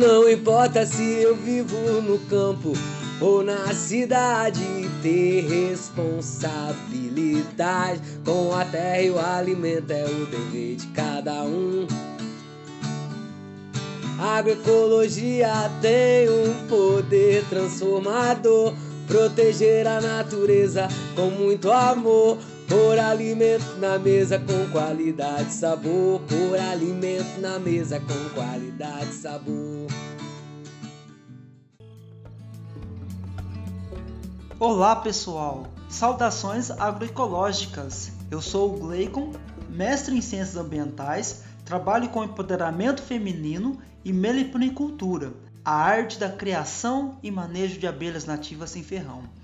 Não importa se eu vivo no campo ou na cidade, ter responsabilidade com a terra e o alimento é o dever de cada um. Agroecologia tem um poder transformador, proteger a natureza com muito amor. Por alimento na mesa com qualidade e sabor. Por alimento na mesa com qualidade e sabor. Olá pessoal, saudações agroecológicas. Eu sou o Gleicon, mestre em ciências ambientais, trabalho com empoderamento feminino e meliponicultura, a arte da criação e manejo de abelhas nativas sem ferrão.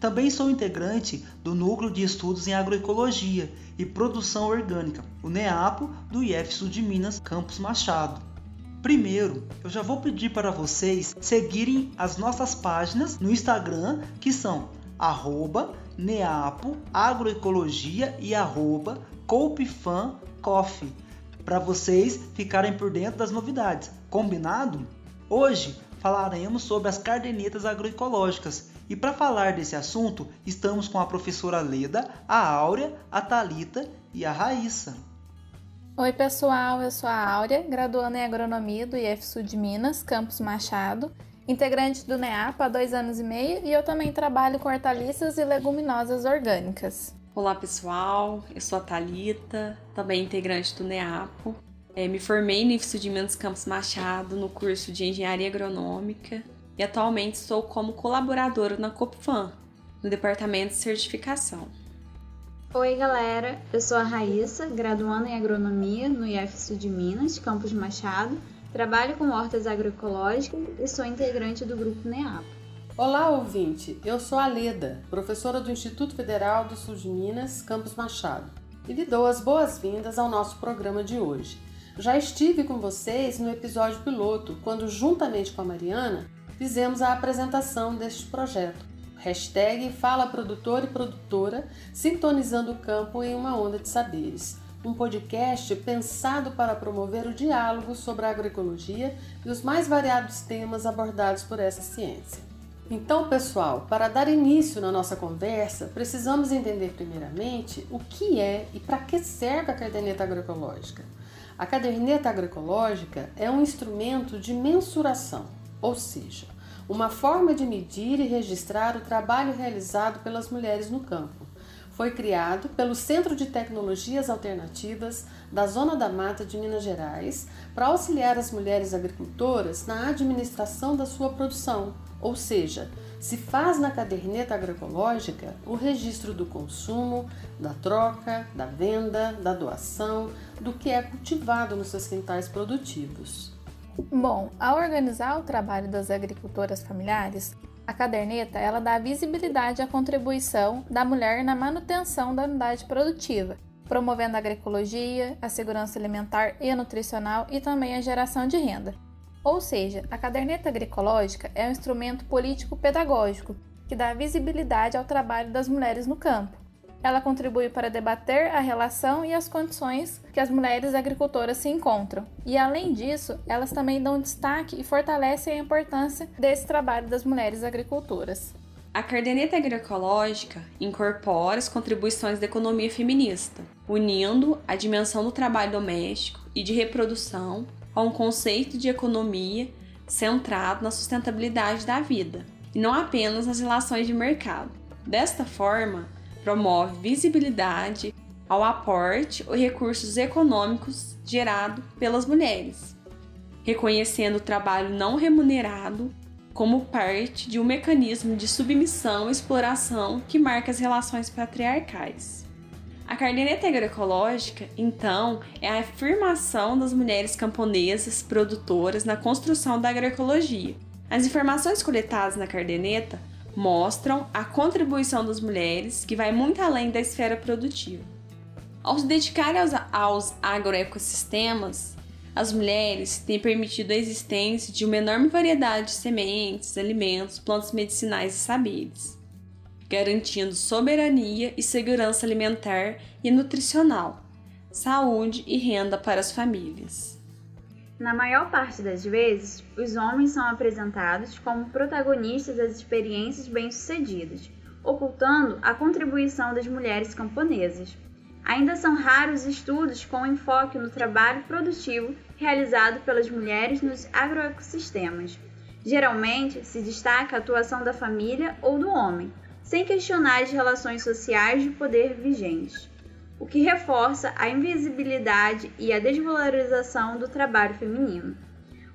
Também sou integrante do Núcleo de Estudos em Agroecologia e Produção Orgânica, o NEAPO, do IF Sul de Minas, Campus Machado. Primeiro, eu já vou pedir para vocês seguirem as nossas páginas no Instagram, que são arroba e arroba para vocês ficarem por dentro das novidades. Combinado? Hoje falaremos sobre as cardenetas agroecológicas. E para falar desse assunto, estamos com a professora Leda, a Áurea, a Talita e a Raíssa. Oi, pessoal, eu sou a Áurea, graduanda em Agronomia do IFSU de Minas, Campus Machado, integrante do NEAP há dois anos e meio e eu também trabalho com hortaliças e leguminosas orgânicas. Olá, pessoal, eu sou a Talita, também integrante do NEAPO. É, me formei no IFSU de Minas Campos Machado no curso de Engenharia Agronômica e atualmente estou como colaboradora na Copfam, no departamento de certificação. Oi, galera. Eu sou a Raíssa, graduanda em Agronomia no IFSU de Minas, Campos Machado. Trabalho com hortas agroecológicas e sou integrante do grupo NEAP. Olá, ouvinte. Eu sou a Leda, professora do Instituto Federal do Sul de Minas, Campos Machado, e lhe dou as boas-vindas ao nosso programa de hoje. Já estive com vocês no episódio piloto, quando, juntamente com a Mariana, fizemos a apresentação deste projeto. Hashtag Fala Produtor e Produtora, sintonizando o campo em uma onda de saberes. Um podcast pensado para promover o diálogo sobre a agroecologia e os mais variados temas abordados por essa ciência. Então, pessoal, para dar início na nossa conversa, precisamos entender primeiramente o que é e para que serve a caderneta agroecológica. A caderneta agroecológica é um instrumento de mensuração, ou seja, uma forma de medir e registrar o trabalho realizado pelas mulheres no campo. Foi criado pelo Centro de Tecnologias Alternativas da Zona da Mata de Minas Gerais para auxiliar as mulheres agricultoras na administração da sua produção, ou seja, se faz na caderneta agroecológica o registro do consumo, da troca, da venda, da doação, do que é cultivado nos seus quintais produtivos. Bom, ao organizar o trabalho das agricultoras familiares, a caderneta ela dá visibilidade à contribuição da mulher na manutenção da unidade produtiva, promovendo a agroecologia, a segurança alimentar e nutricional e também a geração de renda. Ou seja, a caderneta agroecológica é um instrumento político-pedagógico que dá visibilidade ao trabalho das mulheres no campo ela contribui para debater a relação e as condições que as mulheres agricultoras se encontram. E além disso, elas também dão destaque e fortalecem a importância desse trabalho das mulheres agricultoras. A caderneta agroecológica incorpora as contribuições da economia feminista, unindo a dimensão do trabalho doméstico e de reprodução a um conceito de economia centrado na sustentabilidade da vida, e não apenas nas relações de mercado. Desta forma, promove visibilidade ao aporte ou recursos econômicos gerado pelas mulheres, reconhecendo o trabalho não remunerado como parte de um mecanismo de submissão e exploração que marca as relações patriarcais. A caderneta agroecológica, então, é a afirmação das mulheres camponesas produtoras na construção da agroecologia. As informações coletadas na caderneta mostram a contribuição das mulheres, que vai muito além da esfera produtiva. Ao se dedicar aos, aos agroecossistemas, as mulheres têm permitido a existência de uma enorme variedade de sementes, alimentos, plantas medicinais e saberes, garantindo soberania e segurança alimentar e nutricional, saúde e renda para as famílias. Na maior parte das vezes, os homens são apresentados como protagonistas das experiências bem-sucedidas, ocultando a contribuição das mulheres camponesas. Ainda são raros estudos com enfoque no trabalho produtivo realizado pelas mulheres nos agroecossistemas. Geralmente, se destaca a atuação da família ou do homem, sem questionar as relações sociais de poder vigentes, o que reforça a invisibilidade e a desvalorização do trabalho feminino.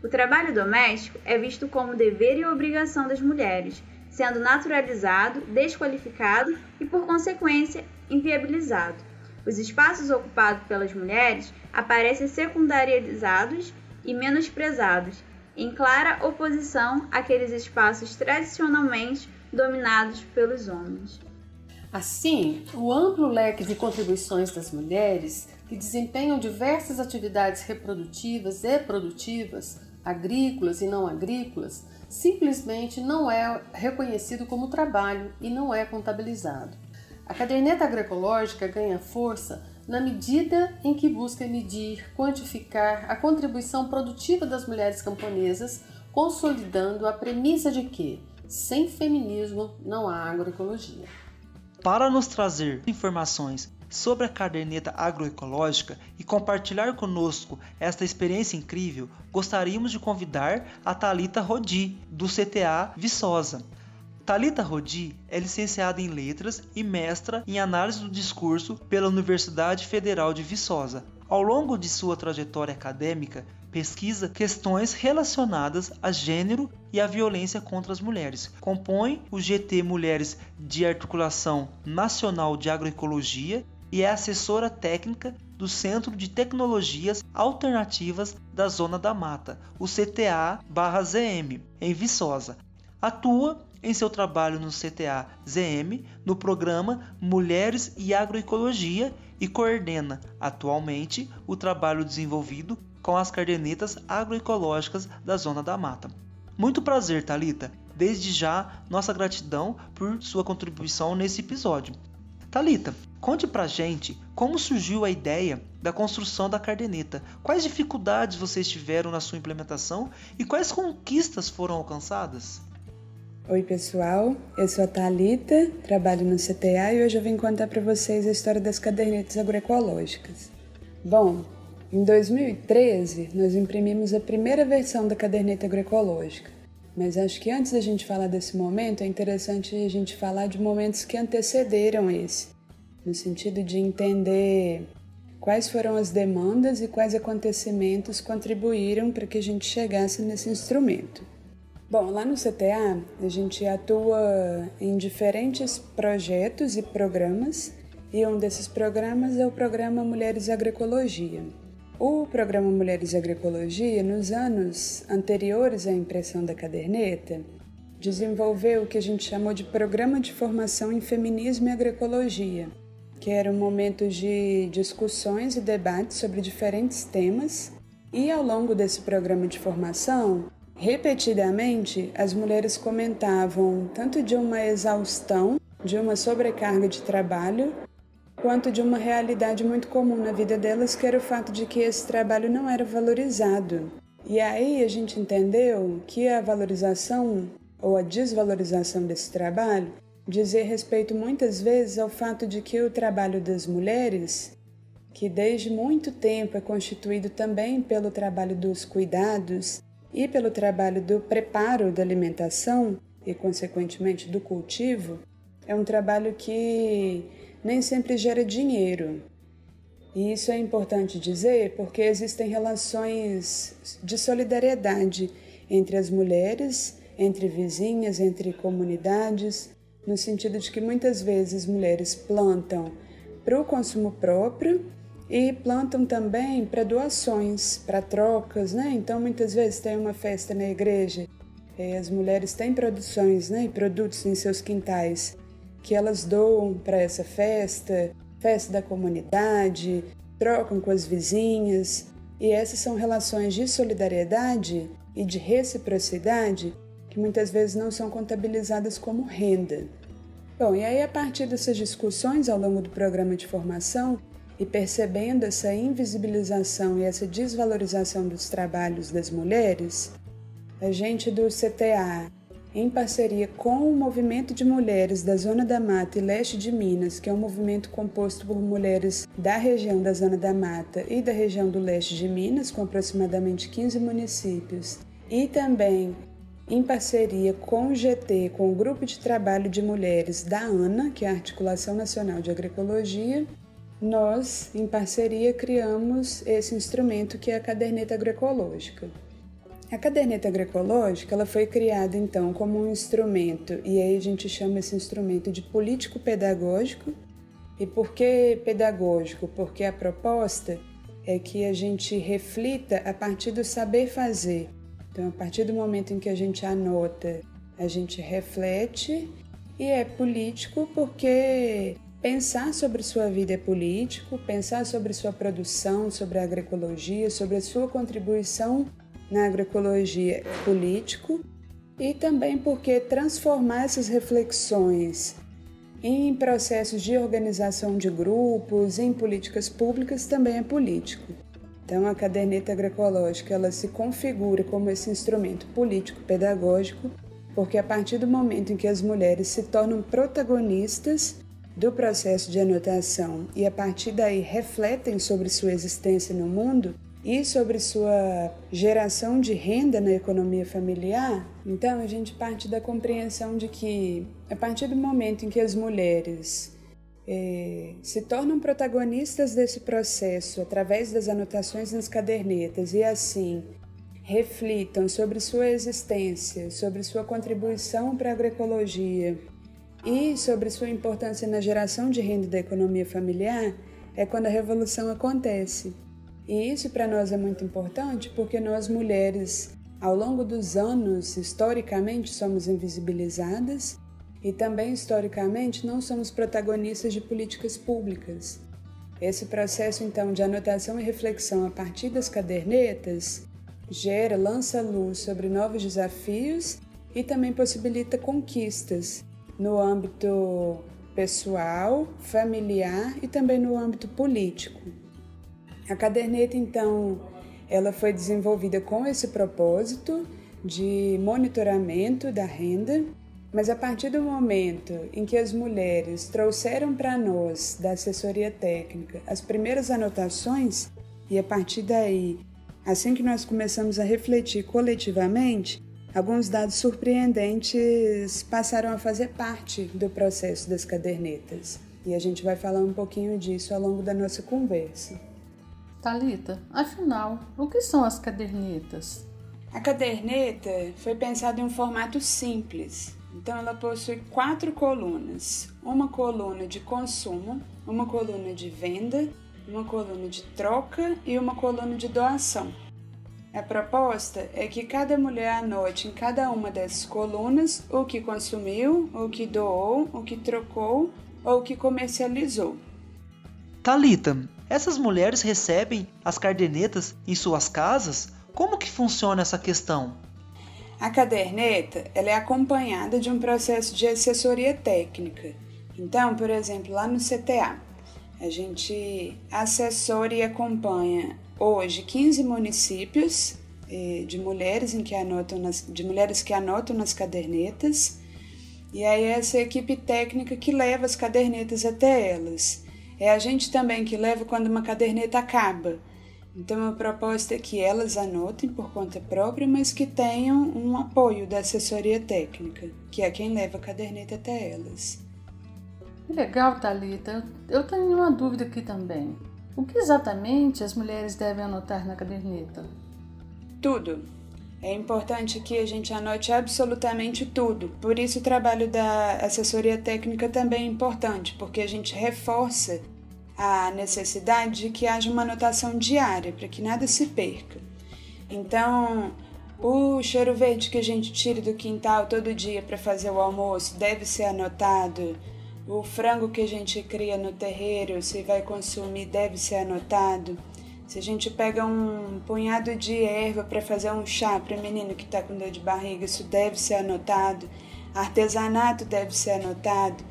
O trabalho doméstico é visto como dever e obrigação das mulheres, sendo naturalizado, desqualificado e, por consequência, inviabilizado. Os espaços ocupados pelas mulheres aparecem secundarizados e menosprezados, em clara oposição àqueles espaços tradicionalmente dominados pelos homens. Assim, o amplo leque de contribuições das mulheres, que desempenham diversas atividades reprodutivas e produtivas, agrícolas e não agrícolas, simplesmente não é reconhecido como trabalho e não é contabilizado. A caderneta agroecológica ganha força na medida em que busca medir, quantificar a contribuição produtiva das mulheres camponesas, consolidando a premissa de que sem feminismo não há agroecologia. Para nos trazer informações sobre a caderneta agroecológica e compartilhar conosco esta experiência incrível, gostaríamos de convidar a Talita Rodi, do CTA Viçosa. Talita Rodi é licenciada em Letras e mestra em Análise do Discurso pela Universidade Federal de Viçosa. Ao longo de sua trajetória acadêmica, pesquisa questões relacionadas a gênero e a violência contra as mulheres. Compõe o GT Mulheres de Articulação Nacional de Agroecologia e é assessora técnica do Centro de Tecnologias Alternativas da Zona da Mata, o CTA-ZM, em Viçosa. Atua em seu trabalho no CTA-ZM no programa Mulheres e Agroecologia e coordena atualmente o trabalho desenvolvido com as cadernetas agroecológicas da Zona da Mata. Muito prazer, Talita. Desde já, nossa gratidão por sua contribuição nesse episódio. Talita, conte pra gente como surgiu a ideia da construção da caderneta. Quais dificuldades vocês tiveram na sua implementação e quais conquistas foram alcançadas? Oi, pessoal. Eu sou a Talita, trabalho no CTA e hoje eu vim contar para vocês a história das cadernetas agroecológicas. Bom, em 2013, nós imprimimos a primeira versão da caderneta agroecológica. Mas acho que antes da gente falar desse momento, é interessante a gente falar de momentos que antecederam esse, no sentido de entender quais foram as demandas e quais acontecimentos contribuíram para que a gente chegasse nesse instrumento. Bom, lá no CTA, a gente atua em diferentes projetos e programas, e um desses programas é o programa Mulheres Agroecologia. O programa Mulheres e Agroecologia, nos anos anteriores à impressão da caderneta, desenvolveu o que a gente chamou de Programa de Formação em Feminismo e Agroecologia, que era um momento de discussões e debates sobre diferentes temas, e ao longo desse programa de formação, repetidamente as mulheres comentavam tanto de uma exaustão, de uma sobrecarga de trabalho, quanto de uma realidade muito comum na vida delas, que era o fato de que esse trabalho não era valorizado. E aí a gente entendeu que a valorização ou a desvalorização desse trabalho dizia respeito muitas vezes ao fato de que o trabalho das mulheres, que desde muito tempo é constituído também pelo trabalho dos cuidados e pelo trabalho do preparo da alimentação e, consequentemente, do cultivo, é um trabalho que nem sempre gera dinheiro. E isso é importante dizer porque existem relações de solidariedade entre as mulheres, entre vizinhas, entre comunidades, no sentido de que muitas vezes mulheres plantam para o consumo próprio e plantam também para doações, para trocas, né? Então muitas vezes tem uma festa na igreja, e as mulheres têm produções, né, e produtos em seus quintais que elas doam para essa festa, festa da comunidade, trocam com as vizinhas, e essas são relações de solidariedade e de reciprocidade que muitas vezes não são contabilizadas como renda. Bom, e aí a partir dessas discussões ao longo do programa de formação, e percebendo essa invisibilização e essa desvalorização dos trabalhos das mulheres, a gente do CTA, em parceria com o movimento de mulheres da Zona da Mata e Leste de Minas, que é um movimento composto por mulheres da região da Zona da Mata e da região do Leste de Minas, com aproximadamente 15 municípios, e também em parceria com o GT, com o Grupo de Trabalho de Mulheres da ANA, que é a Articulação Nacional de Agroecologia, nós, em parceria, criamos esse instrumento que é a caderneta agroecológica. A caderneta agroecológica ela foi criada então como um instrumento, e aí a gente chama esse instrumento de político pedagógico. E por que pedagógico? Porque a proposta é que a gente reflita a partir do saber fazer. Então, a partir do momento em que a gente anota, a gente reflete e é político porque Pensar sobre sua vida é político, pensar sobre sua produção, sobre a agroecologia, sobre a sua contribuição na agroecologia político e também porque transformar essas reflexões em processos de organização de grupos, em políticas públicas também é político. Então a caderneta agroecológica ela se configura como esse instrumento político pedagógico, porque a partir do momento em que as mulheres se tornam protagonistas do processo de anotação e a partir daí refletem sobre sua existência no mundo e sobre sua geração de renda na economia familiar, então a gente parte da compreensão de que a partir do momento em que as mulheres eh, se tornam protagonistas desse processo através das anotações nas cadernetas e assim reflitam sobre sua existência, sobre sua contribuição para a agroecologia, e sobre sua importância na geração de renda da economia familiar é quando a revolução acontece. E isso para nós é muito importante porque nós mulheres, ao longo dos anos, historicamente somos invisibilizadas e também historicamente não somos protagonistas de políticas públicas. Esse processo então de anotação e reflexão a partir das cadernetas gera, lança luz sobre novos desafios e também possibilita conquistas no âmbito pessoal, familiar e também no âmbito político. A caderneta, então, ela foi desenvolvida com esse propósito de monitoramento da renda, mas a partir do momento em que as mulheres trouxeram para nós, da assessoria técnica, as primeiras anotações, e a partir daí, assim que nós começamos a refletir coletivamente, Alguns dados surpreendentes passaram a fazer parte do processo das cadernetas e a gente vai falar um pouquinho disso ao longo da nossa conversa. Talita, afinal, o que são as cadernetas? A caderneta foi pensada em um formato simples, então ela possui quatro colunas: uma coluna de consumo, uma coluna de venda, uma coluna de troca e uma coluna de doação. A proposta é que cada mulher anote em cada uma dessas colunas o que consumiu, o que doou, o que trocou ou o que comercializou. Talita, essas mulheres recebem as cadernetas em suas casas? Como que funciona essa questão? A caderneta ela é acompanhada de um processo de assessoria técnica. Então, por exemplo, lá no CTA, a gente assessora e acompanha hoje 15 municípios eh, de mulheres em que anotam nas, de mulheres que anotam nas cadernetas e aí é essa equipe técnica que leva as cadernetas até elas. É a gente também que leva quando uma caderneta acaba. Então a proposta é que elas anotem por conta própria, mas que tenham um apoio da assessoria técnica, que é quem leva a caderneta até elas. Legal, Talita. Eu tenho uma dúvida aqui também. O que exatamente as mulheres devem anotar na caderneta? Tudo. É importante que a gente anote absolutamente tudo. Por isso, o trabalho da assessoria técnica também é importante, porque a gente reforça a necessidade de que haja uma anotação diária, para que nada se perca. Então, o cheiro verde que a gente tira do quintal todo dia para fazer o almoço deve ser anotado o frango que a gente cria no terreiro, se vai consumir, deve ser anotado. Se a gente pega um punhado de erva para fazer um chá para o menino que está com dor de barriga, isso deve ser anotado. Artesanato deve ser anotado.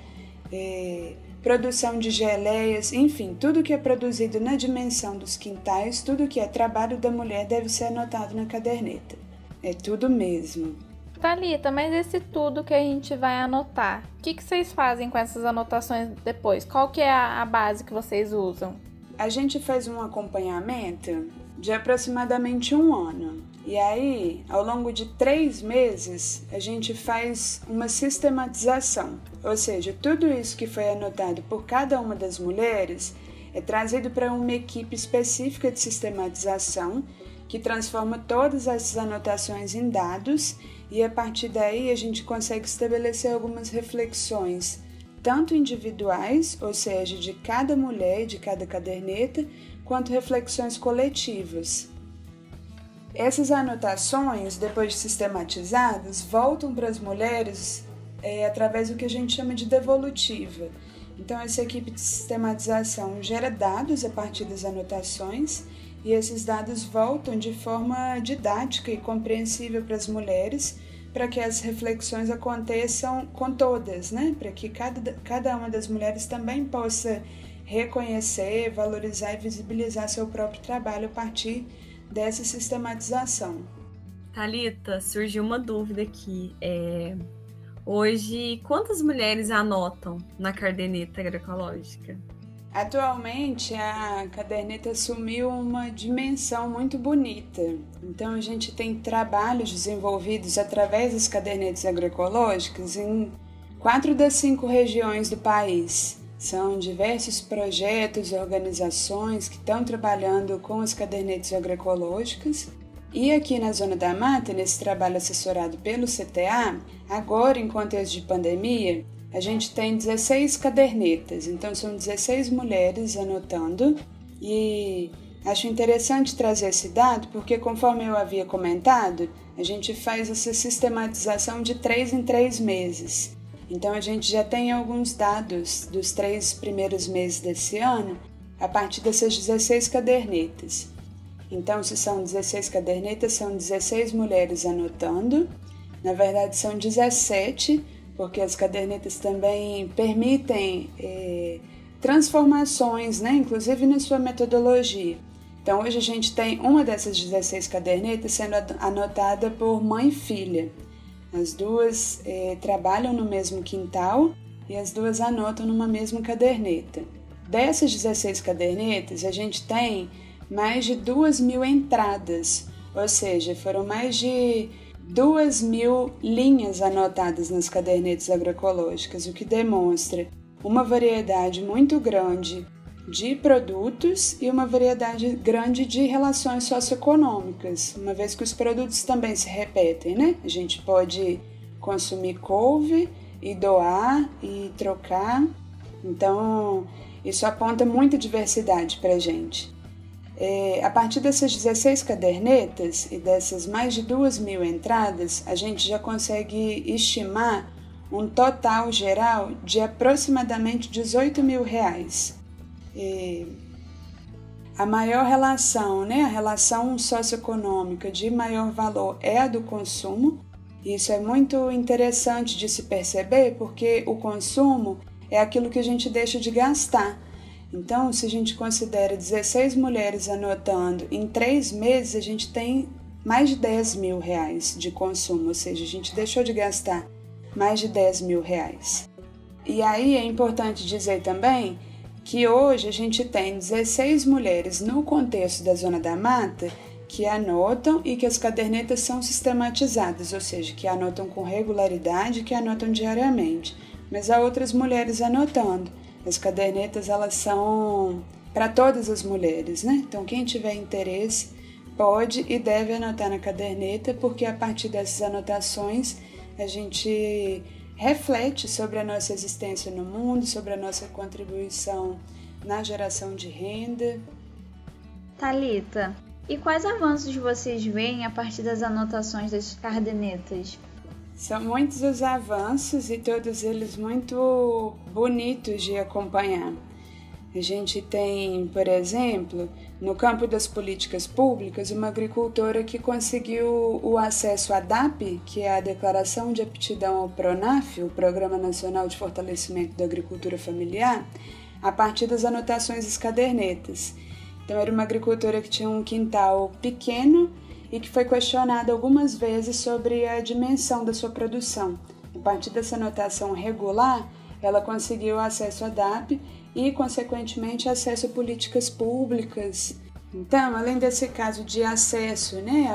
É, produção de geleias, enfim, tudo que é produzido na dimensão dos quintais, tudo que é trabalho da mulher deve ser anotado na caderneta. É tudo mesmo. Thalita, mas esse tudo que a gente vai anotar, o que, que vocês fazem com essas anotações depois? Qual que é a, a base que vocês usam? A gente faz um acompanhamento de aproximadamente um ano. E aí, ao longo de três meses, a gente faz uma sistematização, ou seja, tudo isso que foi anotado por cada uma das mulheres é trazido para uma equipe específica de sistematização que transforma todas essas anotações em dados e a partir daí a gente consegue estabelecer algumas reflexões, tanto individuais, ou seja, de cada mulher e de cada caderneta, quanto reflexões coletivas. Essas anotações, depois de sistematizadas, voltam para as mulheres é, através do que a gente chama de devolutiva. Então, essa equipe de sistematização gera dados a partir das anotações e esses dados voltam de forma didática e compreensível para as mulheres, para que as reflexões aconteçam com todas, né? Para que cada, cada uma das mulheres também possa reconhecer, valorizar e visibilizar seu próprio trabalho a partir dessa sistematização. Talita, surgiu uma dúvida aqui. É... Hoje, quantas mulheres anotam na caderneta agroecológica? Atualmente a caderneta assumiu uma dimensão muito bonita. Então a gente tem trabalhos desenvolvidos através das cadernetas agroecológicas em quatro das cinco regiões do país. São diversos projetos e organizações que estão trabalhando com as cadernetas agroecológicas. E aqui na Zona da Mata, nesse trabalho assessorado pelo CTA, agora em contexto de pandemia, a gente tem 16 cadernetas, então são 16 mulheres anotando e acho interessante trazer esse dado porque, conforme eu havia comentado, a gente faz essa sistematização de três em três meses. Então a gente já tem alguns dados dos três primeiros meses desse ano a partir dessas 16 cadernetas. Então, se são 16 cadernetas, são 16 mulheres anotando. Na verdade, são 17 porque as cadernetas também permitem é, transformações, né, inclusive na sua metodologia. Então, hoje a gente tem uma dessas 16 cadernetas sendo anotada por mãe e filha. As duas é, trabalham no mesmo quintal e as duas anotam numa mesma caderneta. Dessas 16 cadernetas, a gente tem mais de 2 mil entradas, ou seja, foram mais de duas mil linhas anotadas nas cadernetas agroecológicas, o que demonstra uma variedade muito grande de produtos e uma variedade grande de relações socioeconômicas, uma vez que os produtos também se repetem, né? A gente pode consumir couve e doar e trocar, então isso aponta muita diversidade para a gente. É, a partir dessas 16 cadernetas e dessas mais de 2 mil entradas, a gente já consegue estimar um total geral de aproximadamente 18 mil reais. E a maior relação, né, a relação socioeconômica de maior valor é a do consumo. Isso é muito interessante de se perceber porque o consumo é aquilo que a gente deixa de gastar. Então, se a gente considera 16 mulheres anotando, em três meses a gente tem mais de 10 mil reais de consumo, ou seja, a gente deixou de gastar mais de 10 mil reais. E aí é importante dizer também que hoje a gente tem 16 mulheres no contexto da Zona da Mata que anotam e que as cadernetas são sistematizadas, ou seja, que anotam com regularidade, que anotam diariamente. Mas há outras mulheres anotando. As cadernetas elas são para todas as mulheres, né? Então quem tiver interesse pode e deve anotar na caderneta, porque a partir dessas anotações a gente reflete sobre a nossa existência no mundo, sobre a nossa contribuição na geração de renda. Talita, e quais avanços vocês veem a partir das anotações das cadernetas? São muitos os avanços e todos eles muito bonitos de acompanhar. A gente tem, por exemplo, no campo das políticas públicas, uma agricultora que conseguiu o acesso à DAP, que é a Declaração de Aptidão ao PRONAF, o Programa Nacional de Fortalecimento da Agricultura Familiar, a partir das anotações das cadernetas. Então, era uma agricultora que tinha um quintal pequeno e que foi questionada algumas vezes sobre a dimensão da sua produção. A partir dessa anotação regular, ela conseguiu acesso à DAP e, consequentemente, acesso a políticas públicas. Então, além desse caso de acesso né,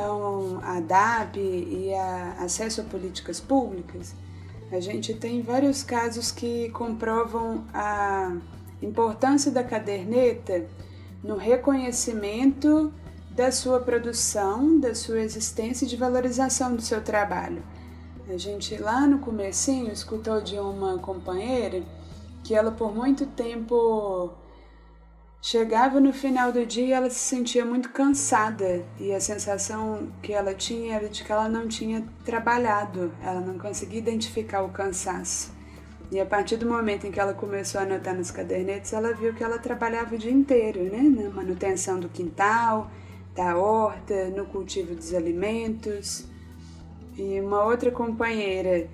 a, DAP e a acesso a políticas públicas, a gente tem vários casos que comprovam a importância da caderneta no reconhecimento da sua produção, da sua existência e de valorização do seu trabalho. A gente lá no comecinho escutou de uma companheira que ela por muito tempo chegava no final do dia e ela se sentia muito cansada e a sensação que ela tinha era de que ela não tinha trabalhado, ela não conseguia identificar o cansaço. E a partir do momento em que ela começou a anotar nos cadernetes, ela viu que ela trabalhava o dia inteiro, né? Na manutenção do quintal, da horta, no cultivo dos alimentos. E uma outra companheira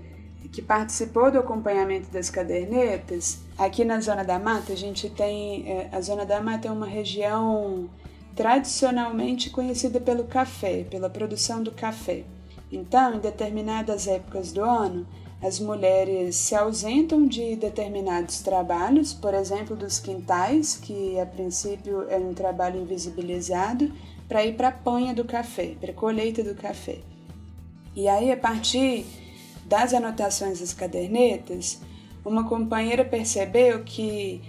que participou do acompanhamento das cadernetas, aqui na Zona da Mata, a gente tem. É, a Zona da Mata é uma região tradicionalmente conhecida pelo café, pela produção do café. Então, em determinadas épocas do ano, as mulheres se ausentam de determinados trabalhos, por exemplo, dos quintais, que a princípio é um trabalho invisibilizado, para ir para a panha do café, para a colheita do café. E aí, a partir das anotações das cadernetas, uma companheira percebeu que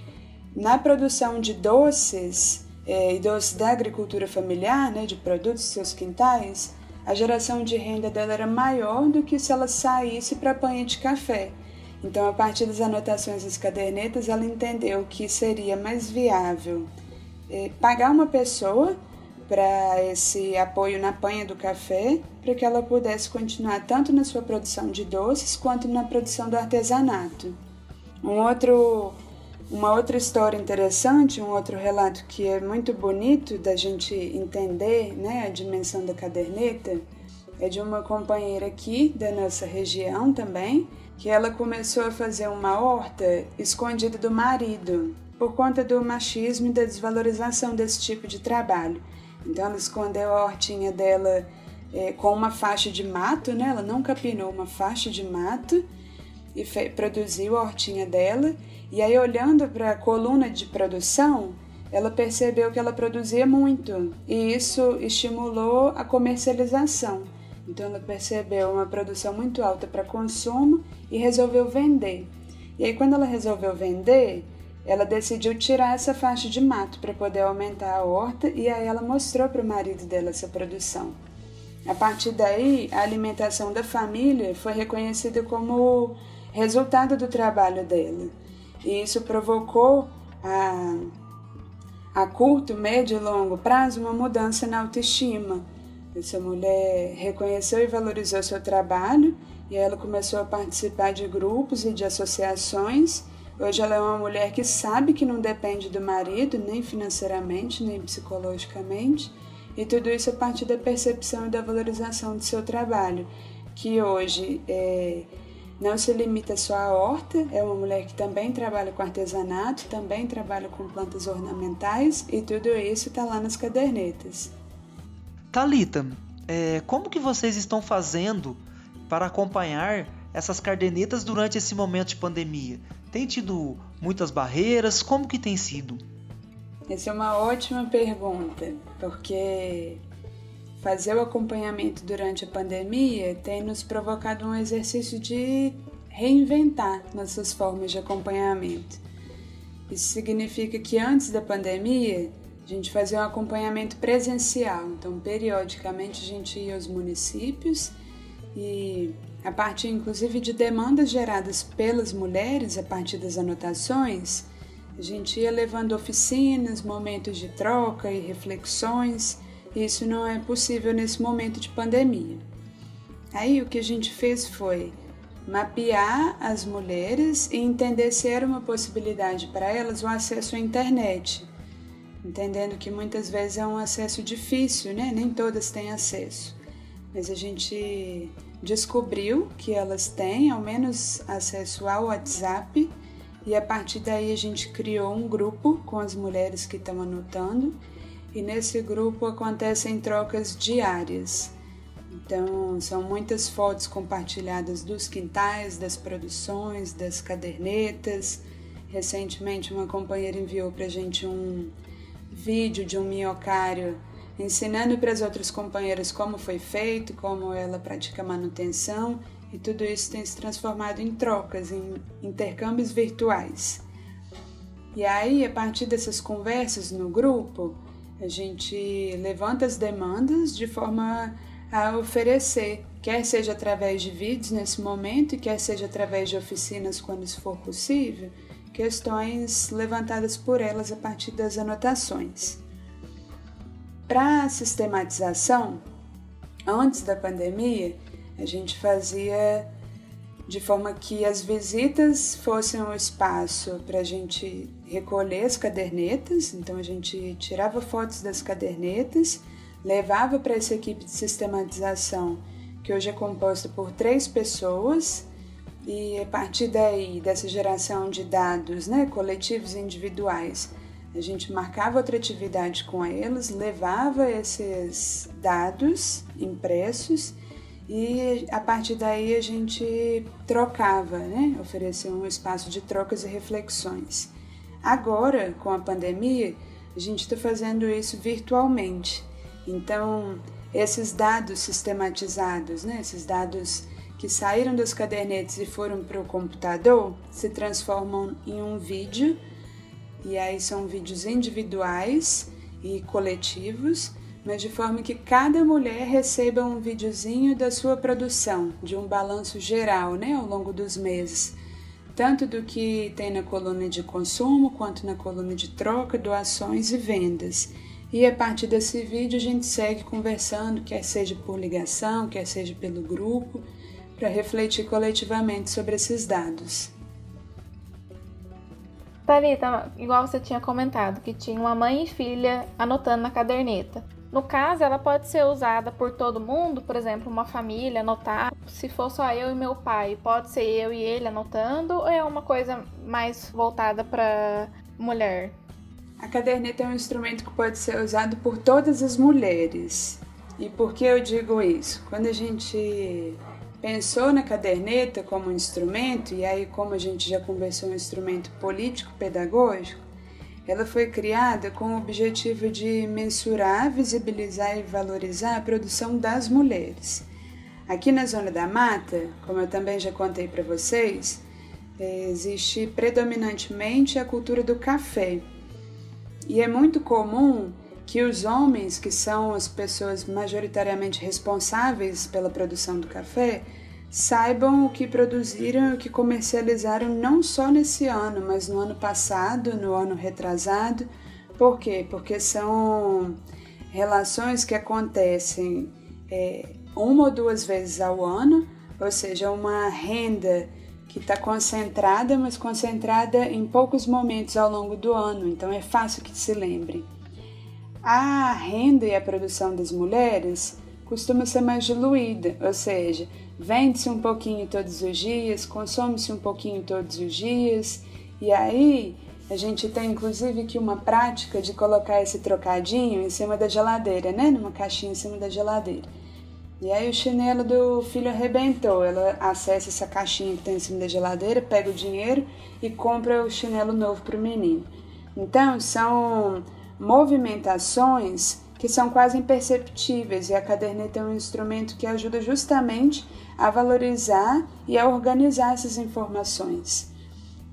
na produção de doces eh, e doces da agricultura familiar, né, de produtos de seus quintais, a geração de renda dela era maior do que se ela saísse para a panha de café. Então, a partir das anotações das cadernetas, ela entendeu que seria mais viável eh, pagar uma pessoa para esse apoio na panha do café, para que ela pudesse continuar tanto na sua produção de doces quanto na produção do artesanato. Um outro, uma outra história interessante, um outro relato que é muito bonito da gente entender né, a dimensão da caderneta, é de uma companheira aqui da nossa região também, que ela começou a fazer uma horta escondida do marido, por conta do machismo e da desvalorização desse tipo de trabalho. Então ela escondeu a hortinha dela é, com uma faixa de mato, né? Ela não capinou uma faixa de mato e produziu a hortinha dela. E aí, olhando para a coluna de produção, ela percebeu que ela produzia muito e isso estimulou a comercialização. Então, ela percebeu uma produção muito alta para consumo e resolveu vender. E aí, quando ela resolveu vender, ela decidiu tirar essa faixa de mato para poder aumentar a horta e aí ela mostrou para o marido dela essa produção. A partir daí, a alimentação da família foi reconhecida como resultado do trabalho dela. E isso provocou a, a curto, médio e longo prazo uma mudança na autoestima. Essa mulher reconheceu e valorizou seu trabalho e ela começou a participar de grupos e de associações Hoje ela é uma mulher que sabe que não depende do marido, nem financeiramente, nem psicologicamente, e tudo isso a partir da percepção e da valorização do seu trabalho, que hoje é, não se limita só à horta, é uma mulher que também trabalha com artesanato, também trabalha com plantas ornamentais, e tudo isso está lá nas cadernetas. Talita, é, como que vocês estão fazendo para acompanhar essas cadernetas durante esse momento de pandemia? Tem tido muitas barreiras? Como que tem sido? Essa é uma ótima pergunta, porque fazer o acompanhamento durante a pandemia tem nos provocado um exercício de reinventar nossas formas de acompanhamento. Isso significa que antes da pandemia, a gente fazia um acompanhamento presencial, então periodicamente a gente ia aos municípios e a partir inclusive de demandas geradas pelas mulheres a partir das anotações, a gente ia levando oficinas, momentos de troca e reflexões. Isso não é possível nesse momento de pandemia. Aí o que a gente fez foi mapear as mulheres e entender se era uma possibilidade para elas o acesso à internet, entendendo que muitas vezes é um acesso difícil, né? Nem todas têm acesso. Mas a gente descobriu que elas têm ao menos acesso ao WhatsApp e a partir daí a gente criou um grupo com as mulheres que estão anotando e nesse grupo acontecem trocas diárias. Então, são muitas fotos compartilhadas dos quintais, das produções, das cadernetas. Recentemente, uma companheira enviou para a gente um vídeo de um minhocário ensinando para as outras companheiras como foi feito, como ela pratica manutenção, e tudo isso tem se transformado em trocas, em intercâmbios virtuais. E aí, a partir dessas conversas no grupo, a gente levanta as demandas de forma a oferecer, quer seja através de vídeos nesse momento e quer seja através de oficinas quando isso for possível, questões levantadas por elas a partir das anotações. Para a sistematização, antes da pandemia, a gente fazia de forma que as visitas fossem um espaço para a gente recolher as cadernetas, então a gente tirava fotos das cadernetas, levava para essa equipe de sistematização, que hoje é composta por três pessoas, e a partir daí, dessa geração de dados né, coletivos e individuais, a gente marcava outra atividade com eles, levava esses dados impressos e a partir daí a gente trocava, né? oferecia um espaço de trocas e reflexões. Agora, com a pandemia, a gente está fazendo isso virtualmente. Então, esses dados sistematizados, né? esses dados que saíram das cadernetas e foram para o computador, se transformam em um vídeo e aí são vídeos individuais e coletivos, mas de forma que cada mulher receba um videozinho da sua produção, de um balanço geral, né, ao longo dos meses, tanto do que tem na coluna de consumo quanto na coluna de troca, doações e vendas. E a partir desse vídeo a gente segue conversando, quer seja por ligação, quer seja pelo grupo, para refletir coletivamente sobre esses dados. Thalita, igual você tinha comentado, que tinha uma mãe e filha anotando na caderneta. No caso, ela pode ser usada por todo mundo, por exemplo, uma família anotar. Se for só eu e meu pai, pode ser eu e ele anotando, ou é uma coisa mais voltada para mulher? A caderneta é um instrumento que pode ser usado por todas as mulheres. E por que eu digo isso? Quando a gente pensou na caderneta como instrumento, e aí, como a gente já conversou, um instrumento político-pedagógico, ela foi criada com o objetivo de mensurar, visibilizar e valorizar a produção das mulheres. Aqui na Zona da Mata, como eu também já contei para vocês, existe predominantemente a cultura do café. E é muito comum que os homens, que são as pessoas majoritariamente responsáveis pela produção do café, saibam o que produziram e o que comercializaram não só nesse ano, mas no ano passado, no ano retrasado. Por quê? Porque são relações que acontecem é, uma ou duas vezes ao ano, ou seja, uma renda que está concentrada, mas concentrada em poucos momentos ao longo do ano, então é fácil que se lembre. A renda e a produção das mulheres costuma ser mais diluída, ou seja, vende-se um pouquinho todos os dias, consome-se um pouquinho todos os dias, e aí a gente tem inclusive aqui uma prática de colocar esse trocadinho em cima da geladeira, né? Numa caixinha em cima da geladeira. E aí o chinelo do filho arrebentou. Ela acessa essa caixinha que tem em cima da geladeira, pega o dinheiro e compra o chinelo novo para o menino. Então são movimentações que são quase imperceptíveis e a caderneta é um instrumento que ajuda justamente a valorizar e a organizar essas informações.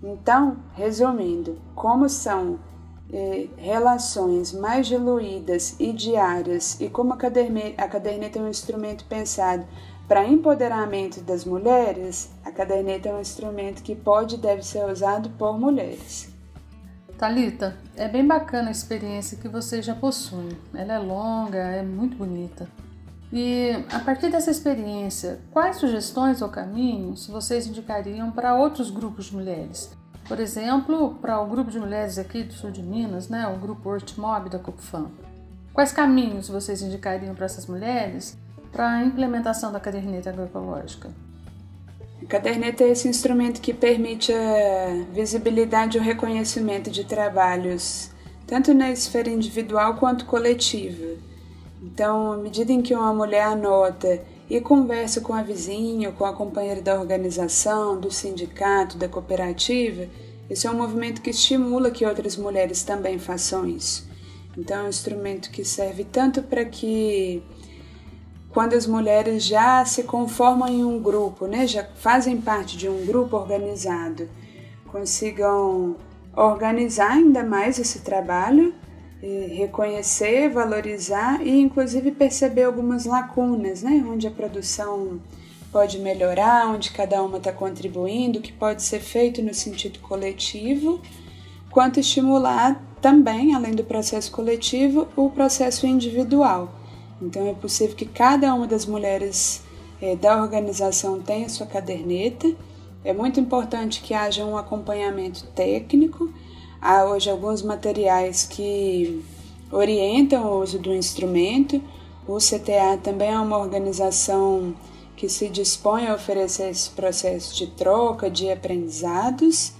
Então, resumindo, como são eh, relações mais diluídas e diárias e como a caderneta, a caderneta é um instrumento pensado para empoderamento das mulheres, a caderneta é um instrumento que pode e deve ser usado por mulheres. Talita, é bem bacana a experiência que você já possui. Ela é longa, é muito bonita. E a partir dessa experiência, quais sugestões ou caminhos vocês indicariam para outros grupos de mulheres? Por exemplo, para o grupo de mulheres aqui do sul de Minas, né, o grupo Hortmob da Copfam. Quais caminhos vocês indicariam para essas mulheres para a implementação da caderneta agroecológica? A caderneta é esse instrumento que permite a visibilidade e o reconhecimento de trabalhos, tanto na esfera individual quanto coletiva então, à medida em que uma mulher anota e conversa com a vizinha, com a companheira da organização, do sindicato, da cooperativa, esse é um movimento que estimula que outras mulheres também façam isso. Então, é um instrumento que serve tanto para que, quando as mulheres já se conformam em um grupo, né, já fazem parte de um grupo organizado, consigam organizar ainda mais esse trabalho reconhecer, valorizar e inclusive perceber algumas lacunas, né? Onde a produção pode melhorar, onde cada uma está contribuindo, o que pode ser feito no sentido coletivo, quanto estimular também, além do processo coletivo, o processo individual. Então é possível que cada uma das mulheres é, da organização tenha sua caderneta. É muito importante que haja um acompanhamento técnico Há hoje alguns materiais que orientam o uso do instrumento. O CTA também é uma organização que se dispõe a oferecer esse processo de troca de aprendizados.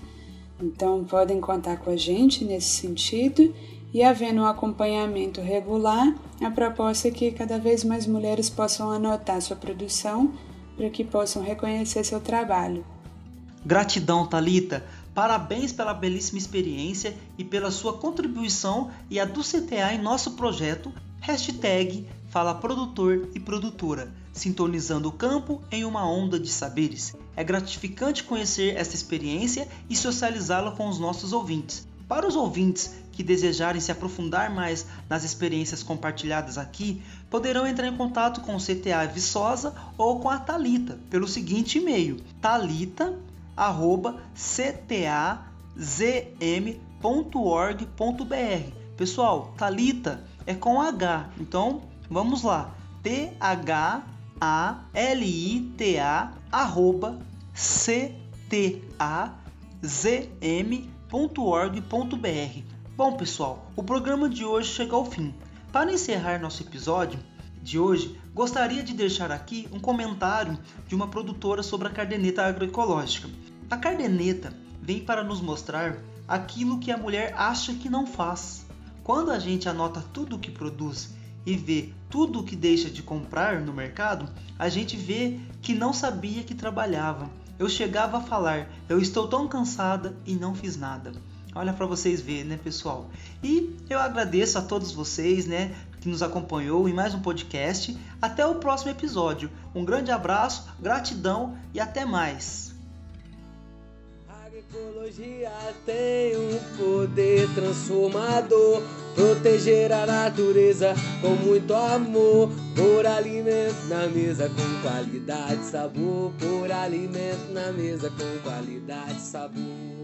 Então, podem contar com a gente nesse sentido. E havendo um acompanhamento regular, a proposta é que cada vez mais mulheres possam anotar sua produção para que possam reconhecer seu trabalho. Gratidão, Talita. Parabéns pela belíssima experiência e pela sua contribuição e a do CTA em nosso projeto. Hashtag Fala Produtor e Produtora, sintonizando o campo em uma onda de saberes. É gratificante conhecer essa experiência e socializá-la com os nossos ouvintes. Para os ouvintes que desejarem se aprofundar mais nas experiências compartilhadas aqui, poderão entrar em contato com o CTA Viçosa ou com a Talita pelo seguinte e-mail: talita ctazm.org.br. Pessoal, Talita é com H, então vamos lá. T H A L I T A arroba c t a z. Bom, pessoal, o programa de hoje chega ao fim. Para encerrar nosso episódio de hoje, gostaria de deixar aqui um comentário de uma produtora sobre a caderneta agroecológica. A cardeneta vem para nos mostrar aquilo que a mulher acha que não faz. Quando a gente anota tudo o que produz e vê tudo o que deixa de comprar no mercado, a gente vê que não sabia que trabalhava. Eu chegava a falar: "Eu estou tão cansada e não fiz nada". Olha para vocês verem, né, pessoal? E eu agradeço a todos vocês, né, que nos acompanhou em mais um podcast. Até o próximo episódio. Um grande abraço, gratidão e até mais ecologia tem um poder transformador. Proteger a natureza com muito amor. Por alimento na mesa com qualidade e sabor. Por alimento na mesa com qualidade e sabor.